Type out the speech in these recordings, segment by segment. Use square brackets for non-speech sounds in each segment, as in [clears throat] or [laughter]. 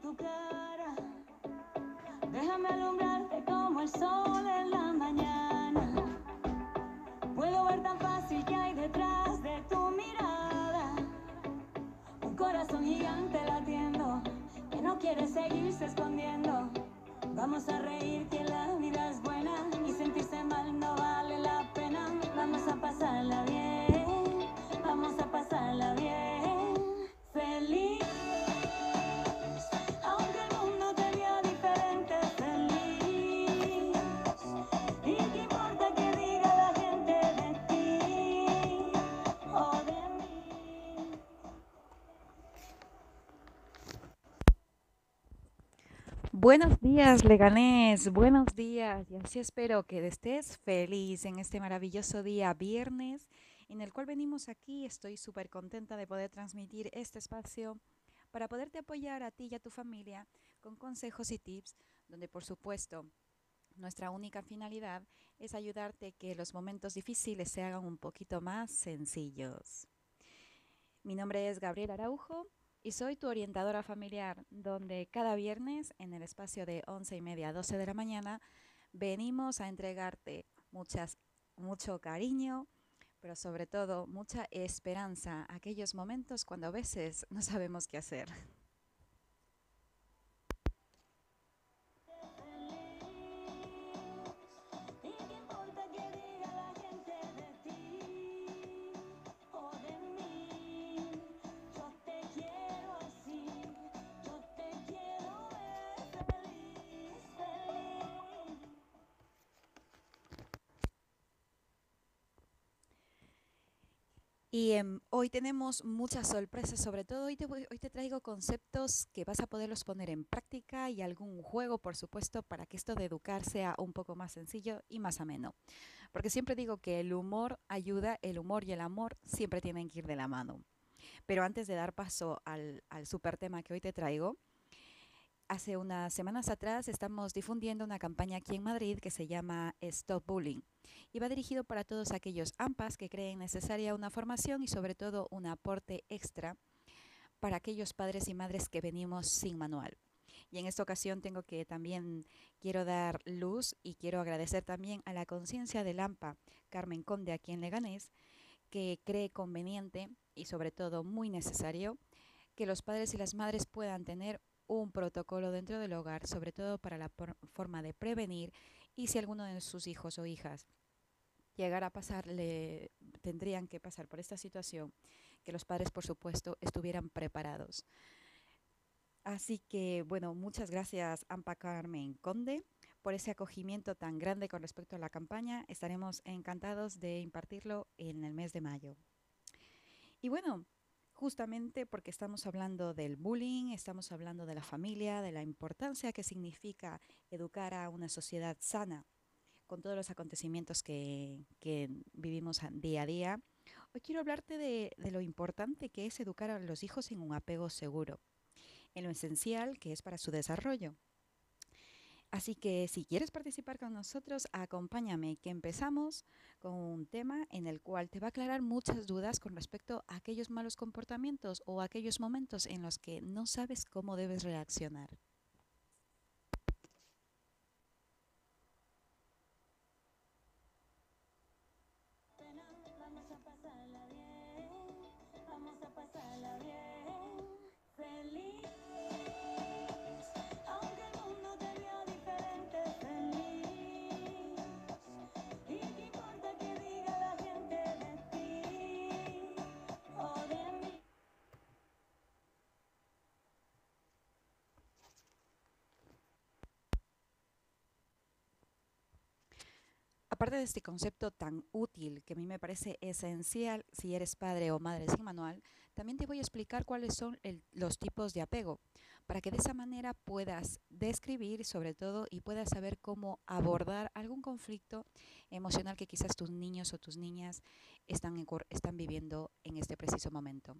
tu cara. Déjame alumbrarte como el sol en la mañana. Puedo ver tan fácil que hay detrás de tu mirada. Un corazón gigante latiendo que no quiere seguirse escondiendo. Vamos a reír que la vida Buenos días, Leganés. Buenos días. Y así espero que estés feliz en este maravilloso día viernes en el cual venimos aquí. Estoy súper contenta de poder transmitir este espacio para poderte apoyar a ti y a tu familia con consejos y tips, donde por supuesto nuestra única finalidad es ayudarte que los momentos difíciles se hagan un poquito más sencillos. Mi nombre es Gabriela Araujo y soy tu orientadora familiar, donde cada viernes en el espacio de 11 y media a 12 de la mañana venimos a entregarte muchas, mucho cariño, pero sobre todo mucha esperanza aquellos momentos cuando a veces no sabemos qué hacer. Y em, hoy tenemos muchas sorpresas, sobre todo hoy te, hoy te traigo conceptos que vas a poderlos poner en práctica y algún juego, por supuesto, para que esto de educar sea un poco más sencillo y más ameno. Porque siempre digo que el humor ayuda, el humor y el amor siempre tienen que ir de la mano. Pero antes de dar paso al, al super tema que hoy te traigo, hace unas semanas atrás estamos difundiendo una campaña aquí en Madrid que se llama Stop Bullying y va dirigido para todos aquellos AMPAs que creen necesaria una formación y sobre todo un aporte extra para aquellos padres y madres que venimos sin manual. Y en esta ocasión tengo que también quiero dar luz y quiero agradecer también a la conciencia del AMPA, Carmen Conde, aquí en Leganés, que cree conveniente y sobre todo muy necesario que los padres y las madres puedan tener un protocolo dentro del hogar, sobre todo para la forma de prevenir y si alguno de sus hijos o hijas llegara a pasarle, tendrían que pasar por esta situación, que los padres, por supuesto, estuvieran preparados. Así que, bueno, muchas gracias, Ampa Carmen Conde, por ese acogimiento tan grande con respecto a la campaña. Estaremos encantados de impartirlo en el mes de mayo. Y bueno, justamente porque estamos hablando del bullying, estamos hablando de la familia, de la importancia que significa educar a una sociedad sana con todos los acontecimientos que, vivimos día a día. Hoy quiero hablarte de, de lo importante que es educar a los hijos en un apego seguro, en lo esencial que es para su desarrollo. Así que si quieres participar con nosotros, acompáñame, que empezamos con un tema en el cual te va a aclarar muchas dudas con respecto a aquellos malos comportamientos o aquellos momentos en los que no sabes cómo debes reaccionar. Aparte de este concepto tan útil que a mí me parece esencial si eres padre o madre sin manual, también te voy a explicar cuáles son los tipos de apego, para que de esa manera puedas describir sobre todo y puedas saber cómo abordar algún conflicto emocional que quizás tus niños o tus niñas están, están viviendo en este preciso momento.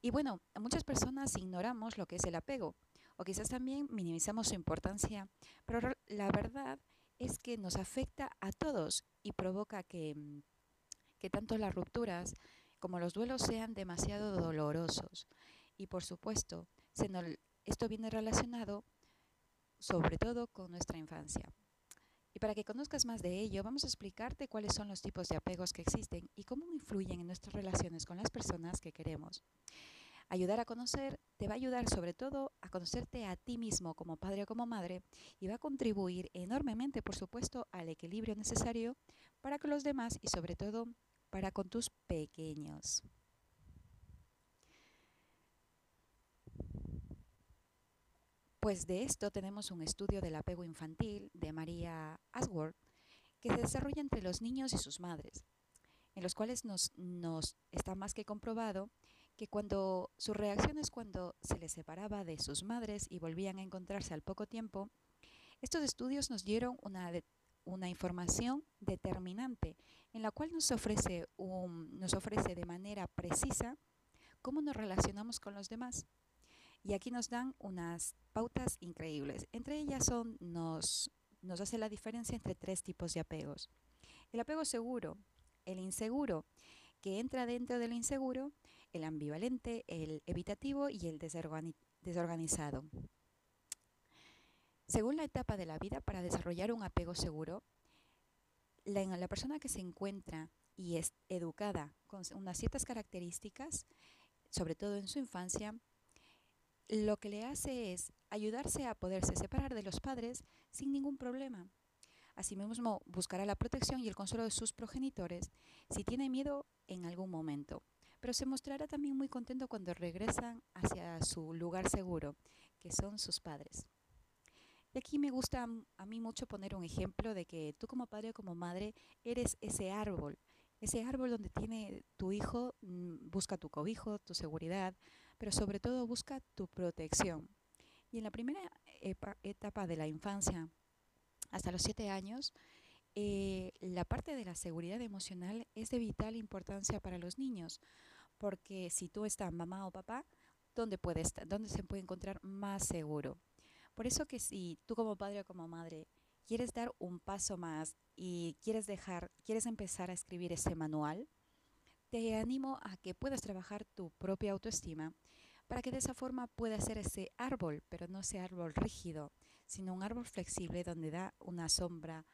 Y bueno, muchas personas ignoramos lo que es el apego o quizás también minimizamos su importancia, pero la verdad es que nos afecta a todos y provoca que, mm, que tanto las rupturas como los duelos sean demasiado dolorosos. Y por supuesto, esto viene relacionado sobre todo con nuestra infancia. Y para que conozcas más de ello, vamos a explicarte cuáles son los tipos de apegos que existen y cómo influyen en nuestras relaciones con las personas que queremos. Ayudar a conocer te va a ayudar sobre todo a conocerte a ti mismo como padre o como madre y va a contribuir enormemente, por supuesto, al equilibrio necesario para con los demás y sobre todo para con tus pequeños. Pues de esto tenemos un estudio del apego infantil de María Asworth que se desarrolla entre los niños y sus madres, en los cuales nos está más que comprobado que cuando sus reacciones cuando se les separaba de sus madres y volvían a encontrarse al poco tiempo, estos estudios nos dieron una, una información determinante en la cual nos ofrece, un, nos ofrece de manera precisa cómo nos relacionamos con los demás. Y aquí nos dan unas pautas increíbles. Entre ellas son, nos, nos hace la diferencia entre tres tipos de apegos. El apego seguro, el inseguro, que entra dentro del inseguro, el ambivalente, el evitativo y el desorganizado. Según la etapa de la vida, para desarrollar un apego seguro, la, la persona que se encuentra y es educada con unas ciertas características, sobre todo en su infancia, lo que le hace es ayudarse a poderse separar de los padres sin ningún problema. Asimismo, buscará la protección y el consuelo de sus progenitores si tiene miedo en algún momento, pero se mostrará también muy contento cuando regresan hacia su lugar seguro, que son sus padres. Y aquí me gusta a mí mucho poner un ejemplo de que tú como padre o como madre eres ese árbol, ese árbol donde tiene tu hijo, mm, busca tu cobijo, tu seguridad, pero sobre todo busca tu protección. Y en la primera etapa de la infancia, hasta los siete años, eh, la parte de la seguridad emocional es de vital importancia para los niños, porque si tú estás mamá o papá, ¿dónde, puede estar, ¿dónde se puede encontrar más seguro? Por eso que si tú como padre o como madre quieres dar un paso más y quieres dejar, quieres empezar a escribir ese manual, te animo a que puedas trabajar tu propia autoestima para que de esa forma pueda ser ese árbol, pero no ese árbol rígido, sino un árbol flexible donde da una sombra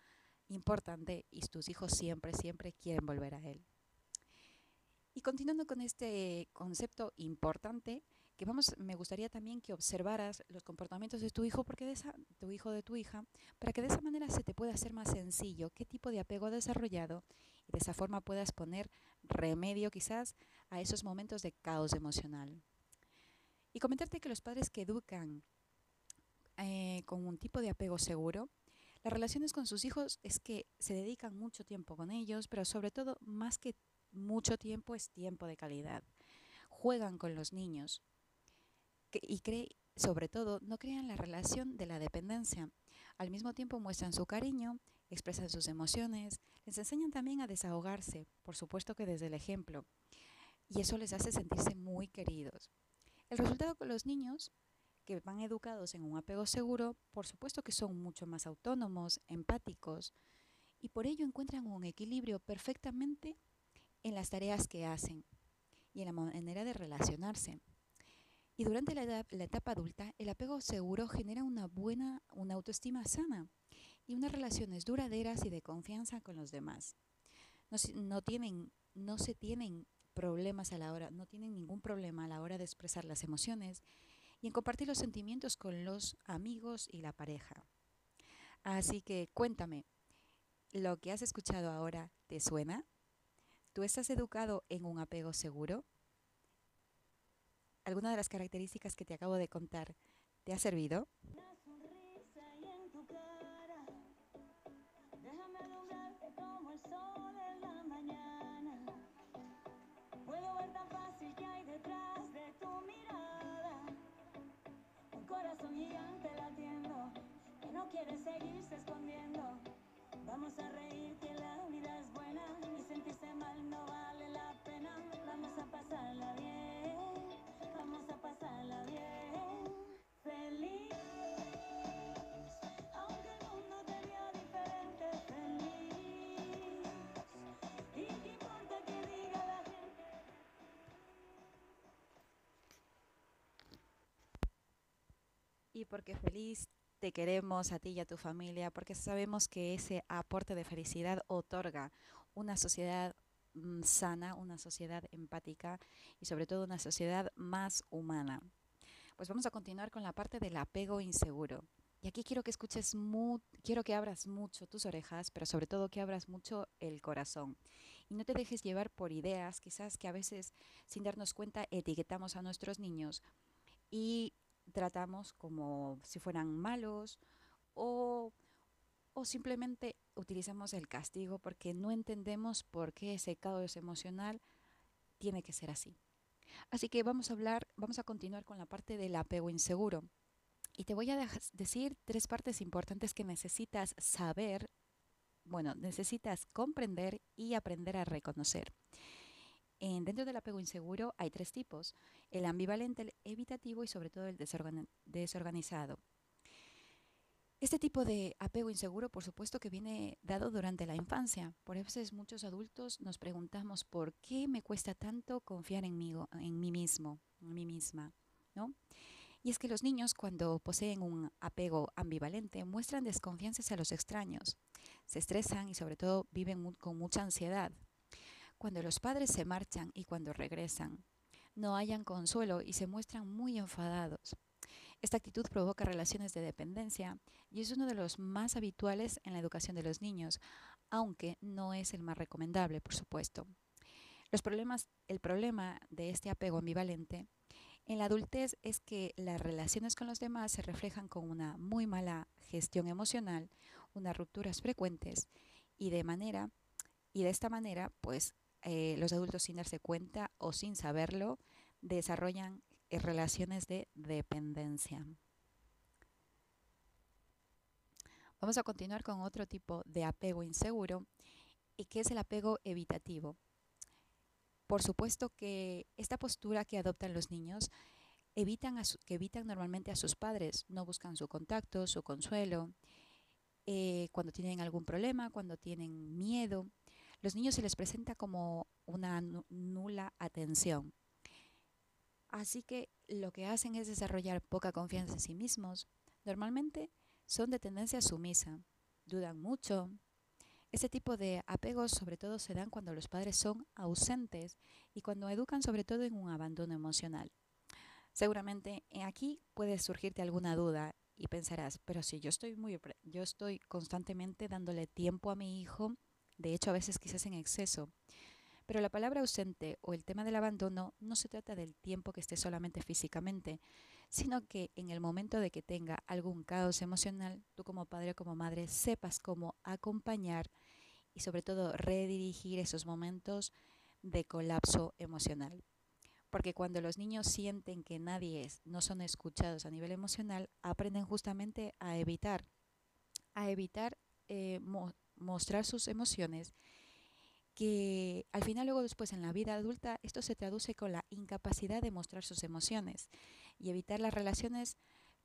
importante y tus hijos siempre, siempre quieren volver a él. Y continuando con este concepto importante, que vamos, me gustaría también que observaras los comportamientos de tu hijo, porque de esa, tu hijo de tu hija, para que de esa manera se te pueda hacer más sencillo qué tipo de apego ha desarrollado y de esa forma puedas poner remedio quizás a esos momentos de caos emocional. Y comentarte que los padres que educan eh, con un tipo de apego seguro, las relaciones con sus hijos es que se dedican mucho tiempo con ellos, pero sobre todo, más que mucho tiempo, es tiempo de calidad. Juegan con los niños y sobre todo, no crean la relación de la dependencia. Al mismo tiempo muestran su cariño, expresan sus emociones, les enseñan también a desahogarse, por supuesto que desde el ejemplo, y eso les hace sentirse muy queridos. El resultado con los niños que van educados en un apego seguro, por supuesto que son mucho más autónomos, empáticos, y por ello encuentran un equilibrio perfectamente en las tareas que hacen y en la manera de relacionarse. Y durante la, etapa adulta, el apego seguro genera una buena, una autoestima sana y unas relaciones duraderas y de confianza con los demás. No, tienen, no se tienen problemas a la hora, no tienen ningún problema a la hora de expresar las emociones y en compartir los sentimientos con los amigos y la pareja. Así que cuéntame, ¿lo que has escuchado ahora te suena? ¿Tú estás educado en un apego seguro? ¿Alguna de las características que te acabo de contar te ha servido? gigante latiendo que no quiere seguirse escondiendo. Vamos a reír que la vida es buena y sentirse mal y porque feliz te queremos a ti y a tu familia, porque sabemos que ese aporte de felicidad otorga una sociedad mm, sana, una sociedad empática y sobre todo una sociedad más humana. Pues vamos a continuar con la parte del apego inseguro. Y aquí quiero que escuches, quiero que abras mucho tus orejas, pero sobre todo que abras mucho el corazón. Y no te dejes llevar por ideas, quizás que a veces sin darnos cuenta etiquetamos a nuestros niños y tratamos como si fueran malos o, o simplemente utilizamos el castigo porque no entendemos por qué ese caos emocional tiene que ser así. Así que vamos a hablar, vamos a continuar con la parte del apego inseguro. Y te voy a decir tres partes importantes que necesitas saber, bueno, necesitas comprender y aprender a reconocer. En, dentro del apego inseguro hay tres tipos, el ambivalente, el evitativo y sobre todo el desorganizado. Este tipo de apego inseguro, por supuesto, que viene dado durante la infancia. Por eso muchos adultos nos preguntamos por qué me cuesta tanto confiar en mí, mismo, en mí misma, ¿no? Y es que los niños cuando poseen un apego ambivalente muestran desconfianza hacia los extraños, se estresan y sobre todo viven con mucha ansiedad. Cuando los padres se marchan y cuando regresan, no hayan consuelo y se muestran muy enfadados. Esta actitud provoca relaciones de dependencia y es uno de los más habituales en la educación de los niños, aunque no es el más recomendable, por supuesto. Los problemas, el problema de este apego ambivalente en la adultez es que las relaciones con los demás se reflejan con una muy mala gestión emocional, unas rupturas frecuentes y de manera y de esta manera, pues eh, los adultos sin darse cuenta o sin saberlo desarrollan relaciones de dependencia. Vamos a continuar con otro tipo de apego inseguro y que es el apego evitativo. Por supuesto que esta postura que adoptan los niños evitan que evitan normalmente a sus padres, no buscan su contacto, su consuelo, eh, cuando tienen algún problema, cuando tienen miedo. Los niños se les presenta como una nula atención. Así que lo que hacen es desarrollar poca confianza en sí mismos. Normalmente son de tendencia sumisa, dudan mucho. Este tipo de apegos sobre todo se dan cuando los padres son ausentes y cuando educan sobre todo en un abandono emocional. Seguramente eh, aquí puede surgirte alguna duda y pensarás, pero si yo estoy muy yo estoy constantemente dándole tiempo a mi hijo, de hecho a veces quizás en exceso. Pero la palabra ausente o el tema del abandono no se trata del tiempo que esté solamente físicamente, sino que en el momento de que tenga algún caos emocional, tú como padre o como madre sepas cómo acompañar y sobre todo redirigir esos momentos de colapso emocional. Porque cuando los niños sienten que nadie es, no son escuchados a nivel emocional, aprenden justamente a evitar, a evitar eh, mostrar sus emociones que al final luego después en la vida adulta esto se traduce con la incapacidad de mostrar sus emociones y evitar las relaciones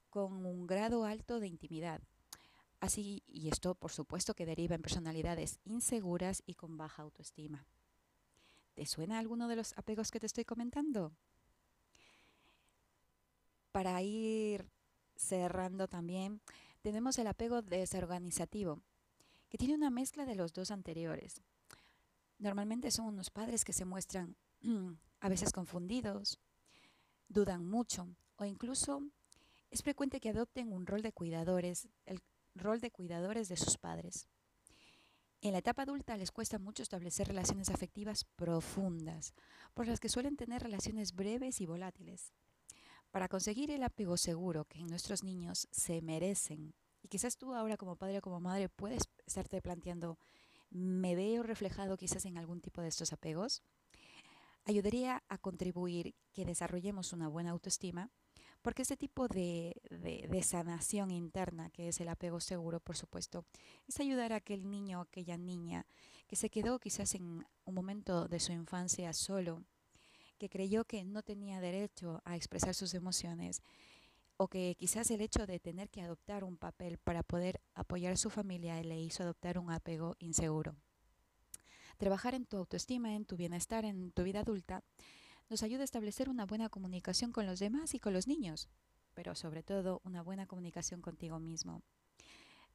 con un grado alto de intimidad. Así, y esto por supuesto que deriva en personalidades inseguras y con baja autoestima. ¿Te suena alguno de los apegos que te estoy comentando? Para ir cerrando también, tenemos el apego desorganizativo, que tiene una mezcla de los dos anteriores. Normalmente son unos padres que se muestran [clears throat] a veces confundidos, dudan mucho o incluso es frecuente que adopten un rol de cuidadores, el rol de cuidadores de sus padres. En la etapa adulta les cuesta mucho establecer relaciones afectivas profundas, por las que suelen tener relaciones breves y volátiles. Para conseguir el apego seguro que nuestros niños se merecen, y quizás tú ahora como padre o como madre puedes estarte planteando me veo reflejado quizás en algún tipo de estos apegos, ayudaría a contribuir que desarrollemos una buena autoestima, porque este tipo de, sanación interna, que es el apego seguro, por supuesto, es ayudar a aquel niño o aquella niña que se quedó quizás en un momento de su infancia solo, que creyó que no tenía derecho a expresar sus emociones o que quizás el hecho de tener que adoptar un papel para poder apoyar a su familia le hizo adoptar un apego inseguro. Trabajar en tu autoestima, en tu bienestar, en tu vida adulta, nos ayuda a establecer una buena comunicación con los demás y con los niños. pero sobre todo una buena comunicación contigo mismo.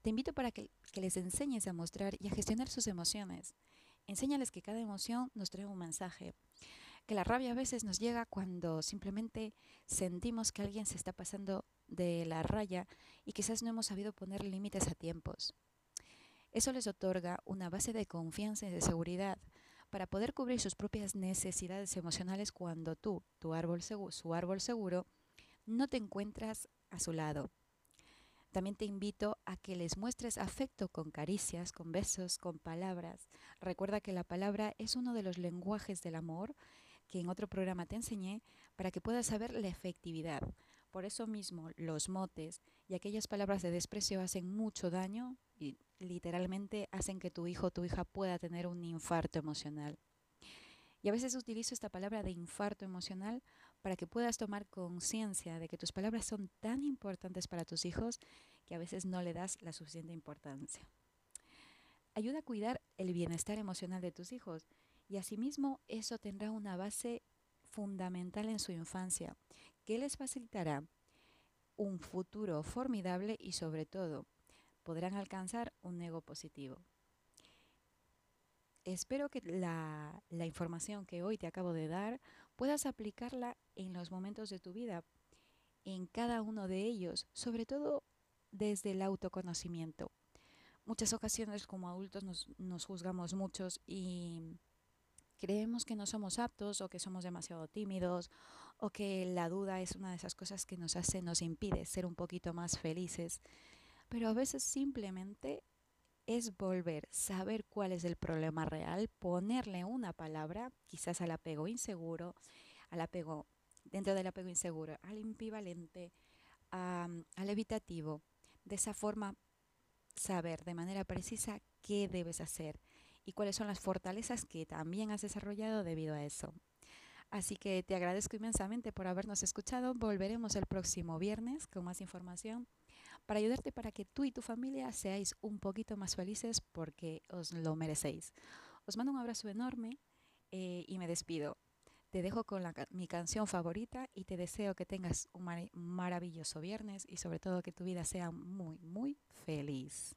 Te invito para que, les enseñes a mostrar y a gestionar sus emociones. Enséñales que cada emoción nos trae un mensaje, que la rabia a veces nos llega cuando simplemente sentimos que alguien se está pasando de la raya y quizás no hemos sabido poner límites a tiempos. Eso les otorga una base de confianza y de seguridad para poder cubrir sus propias necesidades emocionales cuando tú, tu árbol seguro, su árbol seguro, no te encuentras a su lado. También te invito a que les muestres afecto con caricias, con besos, con palabras. Recuerda que la palabra es uno de los lenguajes del amor que en otro programa te enseñé para que puedas saber la efectividad. Por eso mismo los motes y aquellas palabras de desprecio hacen mucho daño y literalmente hacen que tu hijo o tu hija pueda tener un infarto emocional. Y a veces utilizo esta palabra de infarto emocional para que puedas tomar conciencia de que tus palabras son tan importantes para tus hijos que a veces no le das la suficiente importancia. Ayuda a cuidar el bienestar emocional de tus hijos y asimismo eso tendrá una base fundamental en su infancia que les facilitará un futuro formidable y sobre todo podrán alcanzar un ego positivo. Espero que la, la, información que hoy te acabo de dar puedas aplicarla en los momentos de tu vida, en cada uno de ellos, sobre todo desde el autoconocimiento. Muchas ocasiones como adultos nos, nos juzgamos muchos y creemos que no somos aptos o que somos demasiado tímidos o que la duda es una de esas cosas que nos hace, nos impide ser un poquito más felices. Pero a veces simplemente es volver, saber cuál es el problema real, ponerle una palabra, quizás al apego inseguro, al apego, dentro del apego inseguro, al ambivalente, al evitativo. De esa forma, saber de manera precisa qué debes hacer y cuáles son las fortalezas que también has desarrollado debido a eso. Así que te agradezco inmensamente por habernos escuchado. Volveremos el próximo viernes con más información para ayudarte para que tú y tu familia seáis un poquito más felices porque os lo merecéis. Os mando un abrazo enorme eh, y me despido. Te dejo con mi canción favorita y te deseo que tengas un mar maravilloso viernes y sobre todo que tu vida sea muy, muy feliz.